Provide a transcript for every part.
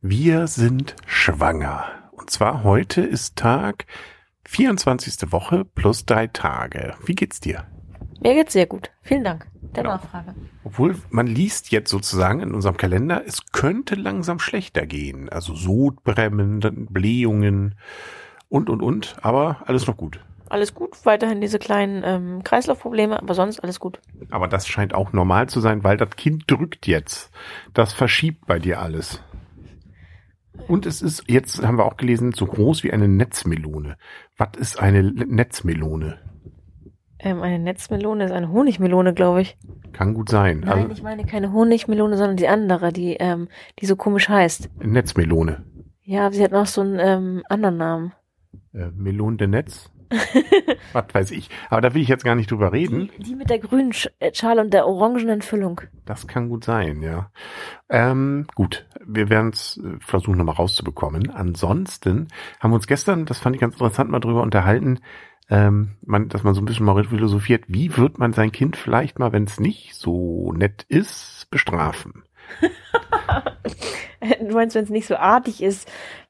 Wir sind schwanger. Und zwar heute ist Tag 24. Woche plus drei Tage. Wie geht's dir? Mir geht's sehr gut. Vielen Dank der Genau. Nachfrage. Obwohl man liest jetzt sozusagen in unserem Kalender, es könnte langsam schlechter gehen. Also Sodbrennen, dann Blähungen und, und, und. Aber alles noch gut. Alles gut, weiterhin diese kleinen ähm, Kreislaufprobleme, aber sonst alles gut. Aber das scheint auch normal zu sein, weil das Kind drückt jetzt. Das verschiebt bei dir alles. Und es ist, jetzt haben wir auch gelesen, so groß wie eine Netzmelone. Was ist eine Netzmelone? Ähm, eine Netzmelone ist eine Honigmelone, glaube ich. Kann gut sein. Nein, also, ich meine keine Honigmelone, sondern die andere, die, ähm, die so komisch heißt. Netzmelone. Ja, aber sie hat noch so einen ähm, anderen Namen. Äh, Melone de Netz? Was weiß ich. Aber da will ich jetzt gar nicht drüber reden. Die, die mit der grünen äh, Schale und der orangenen Füllung. Das kann gut sein, ja. Ähm, gut, wir werden es äh, versuchen nochmal rauszubekommen. Ansonsten haben wir uns gestern, das fand ich ganz interessant, mal drüber unterhalten, ähm, man, dass man so ein bisschen mal philosophiert, wie wird man sein Kind vielleicht mal, wenn es nicht so nett ist, bestrafen? Du meinst, wenn es nicht so artig ist,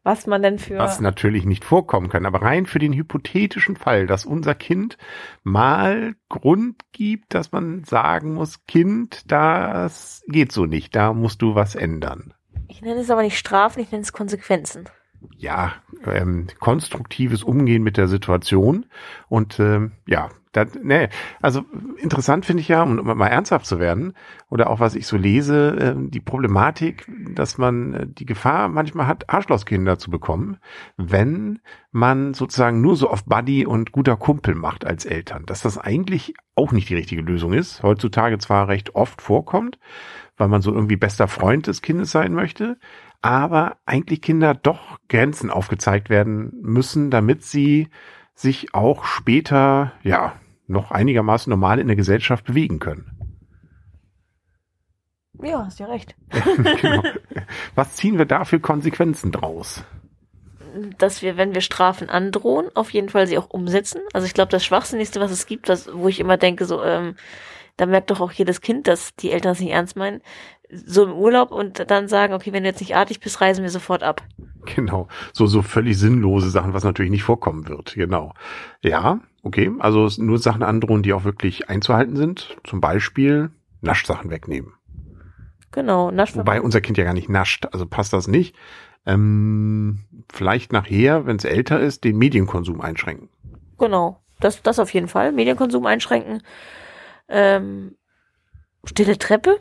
was man denn für... Was natürlich nicht vorkommen kann, aber rein für den hypothetischen Fall, dass unser Kind mal Grund gibt, dass man sagen muss, Kind, das geht so nicht, da musst du was ändern. Ich nenne es aber nicht Strafen, ich nenne es Konsequenzen. Ja, ähm, konstruktives Umgehen mit der Situation. Und ähm, ja, das, nee, also interessant finde ich ja, um mal ernsthaft zu werden oder auch was ich so lese, ähm, die Problematik, dass man äh, die Gefahr manchmal hat, Arschlochkinder zu bekommen, wenn man sozusagen nur so auf Buddy und guter Kumpel macht als Eltern, dass das eigentlich auch nicht die richtige Lösung ist, heutzutage zwar recht oft vorkommt, weil man so irgendwie bester Freund des Kindes sein möchte, aber eigentlich Kinder doch Grenzen aufgezeigt werden müssen, damit sie sich auch später, ja, noch einigermaßen normal in der Gesellschaft bewegen können. Ja, hast ja recht. genau. Was ziehen wir da für Konsequenzen draus? dass wir, wenn wir Strafen androhen, auf jeden Fall sie auch umsetzen. Also ich glaube, das Schwachsinnigste, was es gibt, was, wo ich immer denke, so, ähm, da merkt doch auch jedes Kind, dass die Eltern es nicht ernst meinen, so im Urlaub und dann sagen, okay, wenn du jetzt nicht artig bist, reisen wir sofort ab. Genau, so so völlig sinnlose Sachen, was natürlich nicht vorkommen wird. Genau. Ja, okay, also nur Sachen androhen, die auch wirklich einzuhalten sind. Zum Beispiel Naschsachen wegnehmen. Genau, Naschverbot. Wobei unser Kind ja gar nicht nascht, also passt das nicht. Ähm, vielleicht nachher, wenn es älter ist, den Medienkonsum einschränken. Genau, das, das auf jeden Fall. Medienkonsum einschränken. Ähm, stille Treppe.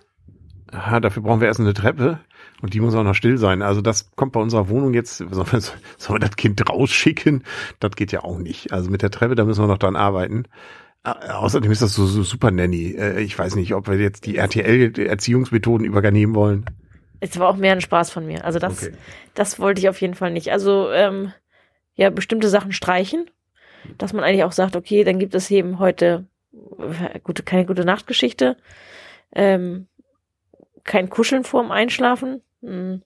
Aha, dafür brauchen wir erst eine Treppe und die muss auch noch still sein. Also das kommt bei unserer Wohnung jetzt, sollen wir, sollen wir das Kind rausschicken? Das geht ja auch nicht. Also mit der Treppe, da müssen wir noch dran arbeiten. Außerdem ist das so, so super Nanny. Äh, Ich weiß nicht, ob wir jetzt die RTL-Erziehungsmethoden übernehmen wollen. Es war auch mehr ein Spaß von mir. Also das, Okay. das wollte ich auf jeden Fall nicht. Also, ähm, ja, bestimmte Sachen streichen. Dass man eigentlich auch sagt, okay, dann gibt es eben heute gute, keine gute Nachtgeschichte. Ähm, kein Kuscheln vorm Einschlafen. Hm.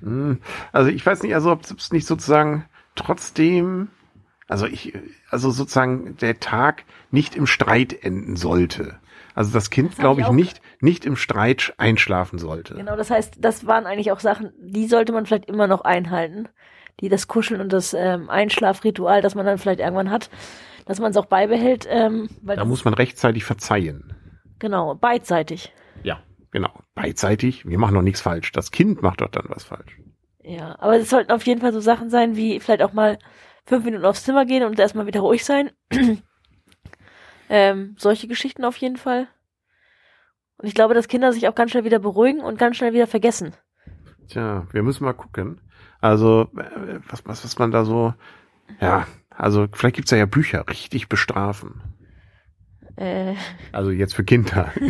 Hm, Also ich weiß nicht, also ob es nicht sozusagen trotzdem, also ich, also sozusagen der Tag nicht im Streit enden sollte. Also das Kind, glaube ich ich, nicht, nicht im Streit einschlafen sollte. Genau, das heißt, das waren eigentlich auch Sachen, die sollte man vielleicht immer noch einhalten. Die das Kuscheln und das ähm, Einschlafritual, das man dann vielleicht irgendwann hat, dass man es auch beibehält, ähm, weil Da muss man rechtzeitig verzeihen. genau, beidseitig. Ja, genau. Beidseitig. Wir machen doch nichts falsch. Das Kind macht doch dann was falsch. Ja, aber es sollten auf jeden Fall so Sachen sein, wie vielleicht auch mal fünf Minuten aufs Zimmer gehen und erstmal wieder ruhig sein. ähm, solche Geschichten auf jeden Fall. Und ich glaube, dass Kinder sich auch ganz schnell wieder beruhigen und ganz schnell wieder vergessen. Tja, wir müssen mal gucken. Also, äh, was, was, was man da so, ja, also vielleicht gibt's da ja Bücher, richtig bestrafen. Äh, Also jetzt für Kinder.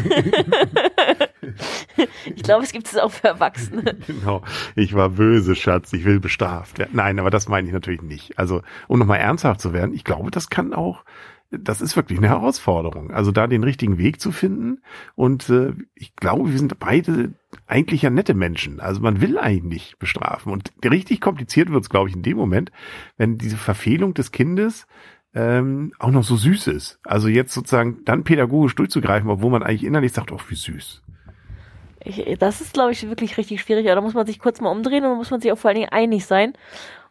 ich glaube, es gibt es auch für Erwachsene. genau. Ich war böse, Schatz. Ich will bestraft werden. Nein, aber das meine ich natürlich nicht. Also, um nochmal ernsthaft zu werden, ich glaube, das kann auch, das ist wirklich eine Herausforderung. Also da den richtigen Weg zu finden. Und äh, ich glaube, wir sind beide eigentlich ja nette Menschen. Also man will eigentlich nicht bestrafen. Und richtig kompliziert wird es, glaube ich, in dem Moment, wenn diese Verfehlung des Kindes ähm, auch noch so süß ist. Also jetzt sozusagen dann pädagogisch durchzugreifen, obwohl man eigentlich innerlich sagt, oh, wie süß. Ich, das ist, glaube ich, wirklich richtig schwierig. Aber da muss man sich kurz mal umdrehen und muss man sich auch vor allen Dingen einig sein.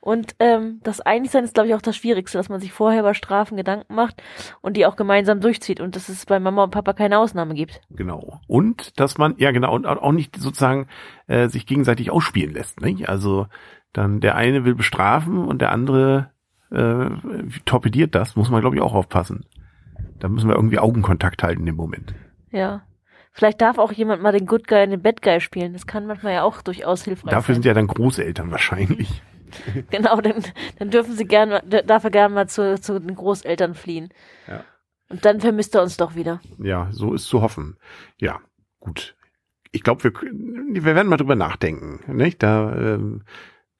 Und ähm, das Einigsein ist, glaube ich, auch das Schwierigste, dass man sich vorher über Strafen Gedanken macht und die auch gemeinsam durchzieht und dass es bei Mama und Papa keine Ausnahme gibt. Genau. Und dass man, ja genau, und auch nicht sozusagen äh, sich gegenseitig ausspielen lässt. Nicht? Also dann der eine will bestrafen und der andere äh, torpediert das, muss man, glaube ich, auch aufpassen. Da müssen wir irgendwie Augenkontakt halten im Moment. Ja. Vielleicht darf auch jemand mal den Good Guy und den Bad Guy spielen. Das kann manchmal ja auch durchaus hilfreich Dafür sein. sind ja dann Großeltern wahrscheinlich. Genau, dann, dann dürfen sie gerne, darf er gerne mal zu, zu den Großeltern fliehen. Ja. Und dann vermisst er uns doch wieder. Ja, so ist zu hoffen. Ja, gut. Ich glaube, wir, wir werden mal drüber nachdenken, nicht? Da, ähm,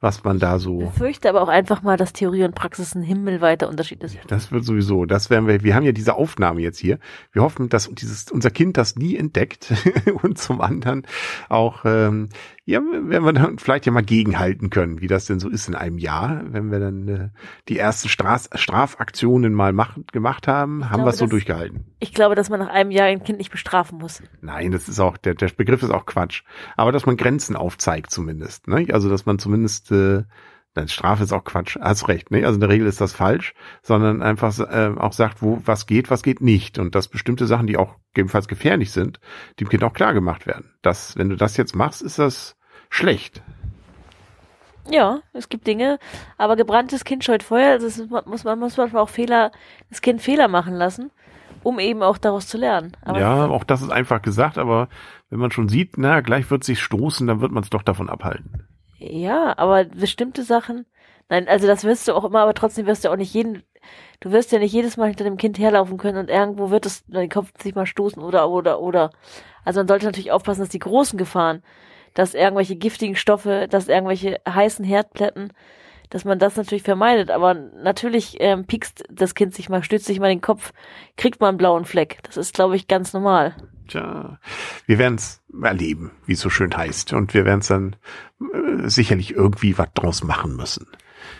was man da so. Ich fürchte aber auch einfach mal, dass Theorie und Praxis ein himmelweiter Unterschied ist. Das wird sowieso, das werden wir, wir haben ja diese Aufnahme jetzt hier. Wir hoffen, dass dieses, unser Kind das nie entdeckt und zum anderen auch, ähm, ja, wenn wir dann vielleicht ja mal gegenhalten können, wie das denn so ist in einem Jahr, wenn wir dann äh, die ersten Straf Strafaktionen mal machen, gemacht haben, haben glaube, wir es so durchgehalten. Ich glaube, dass man nach einem Jahr ein Kind nicht bestrafen muss. Nein, das ist auch, der, der Begriff ist auch Quatsch. Aber dass man Grenzen aufzeigt zumindest. Ne? Also dass man zumindest, äh, nein, Strafe ist auch Quatsch, hast recht. Ne? Also in der Regel ist das falsch, sondern einfach äh, auch sagt, wo was geht, was geht nicht. Und dass bestimmte Sachen, die auch gegebenenfalls gefährlich sind, dem Kind auch klar gemacht werden. Das, wenn du das jetzt machst, ist das schlecht. Ja, es gibt Dinge, aber gebranntes Kind scheut Feuer. Also ist, muss man muss manchmal auch Fehler, das Kind Fehler machen lassen, um eben auch daraus zu lernen. Aber ja, auch das ist einfach gesagt, aber wenn man schon sieht, na, gleich wird sich stoßen, dann wird man es doch davon abhalten. Ja, aber bestimmte Sachen, nein, also das wirst du auch immer, aber trotzdem wirst du auch nicht jeden, du wirst ja nicht jedes Mal hinter dem Kind herlaufen können und irgendwo wird es den Kopf sich mal stoßen oder, oder, oder. Also man sollte natürlich aufpassen, dass die großen Gefahren, dass irgendwelche giftigen Stoffe, dass irgendwelche heißen Herdplatten, dass man das natürlich vermeidet. Aber natürlich ähm, piekst das Kind sich mal, stützt sich mal den Kopf, kriegt mal einen blauen Fleck. Das ist, glaube ich, ganz normal. Tja, wir werden es erleben, wie es so schön heißt. Und wir werden es dann äh, sicherlich irgendwie was draus machen müssen.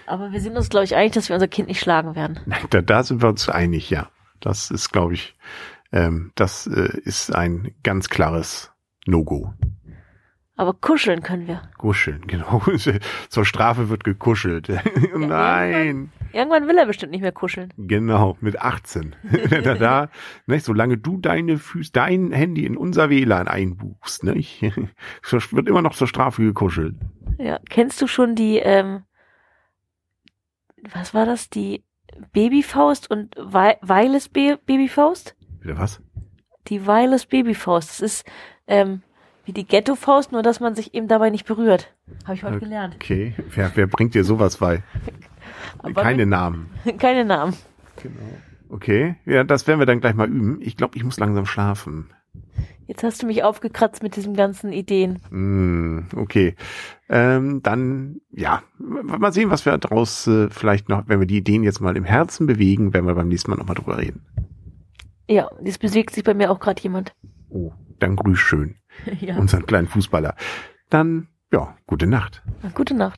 Aber wir sind uns, glaube ich, einig, dass wir unser Kind nicht schlagen werden. Nein, Da, da sind wir uns einig, ja. Das ist, glaube ich, ähm, das äh, ist ein ganz klares No-Go. Aber kuscheln können wir. Kuscheln, genau. Zur Strafe wird gekuschelt. Nein. Irgendwann will er bestimmt nicht mehr kuscheln. Genau, mit 18. da, da, nicht, solange du deine Füße, dein Handy in unser WLAN einbuchst, nicht, so wird immer noch zur Strafe gekuschelt. Ja, kennst du schon die, ähm, was war das, die Babyfaust und Wei- Weiles Ba- Babyfaust? Wieder was? Die Weiles Babyfaust. Das ist ähm, wie die Ghetto-Faust, nur dass man sich eben dabei nicht berührt. Habe ich heute Okay. gelernt. Okay, wer, wer bringt dir sowas bei? Keine Namen. mit, keine Namen. Genau. Okay, ja, das werden wir dann gleich mal üben. Ich glaube, ich muss langsam schlafen. Jetzt hast du mich aufgekratzt mit diesen ganzen Ideen. Hm, okay. Ähm, dann, ja, mal sehen, was wir daraus äh, vielleicht noch, wenn wir die Ideen jetzt mal im Herzen bewegen, werden wir beim nächsten Mal nochmal drüber reden. Ja, jetzt bewegt sich bei mir auch gerade jemand. Oh, dann grüß schön ja. unseren kleinen Fußballer. Dann, ja, gute Nacht. Gute Nacht.